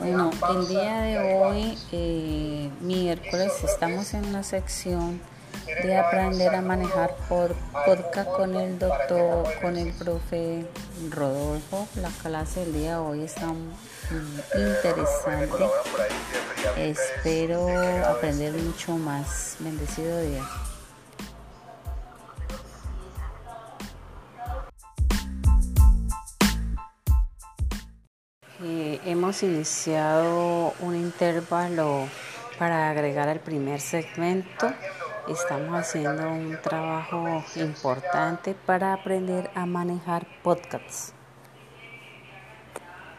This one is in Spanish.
Bueno, el día de hoy, eh, miércoles, estamos en una sección de aprender a manejar por podcast con el doctor, con el profe Rodolfo. La clase del día de hoy está interesante. Espero aprender mucho más. Bendecido día. Eh, hemos iniciado un intervalo para agregar al primer segmento. Estamos haciendo un trabajo importante para aprender a manejar podcasts.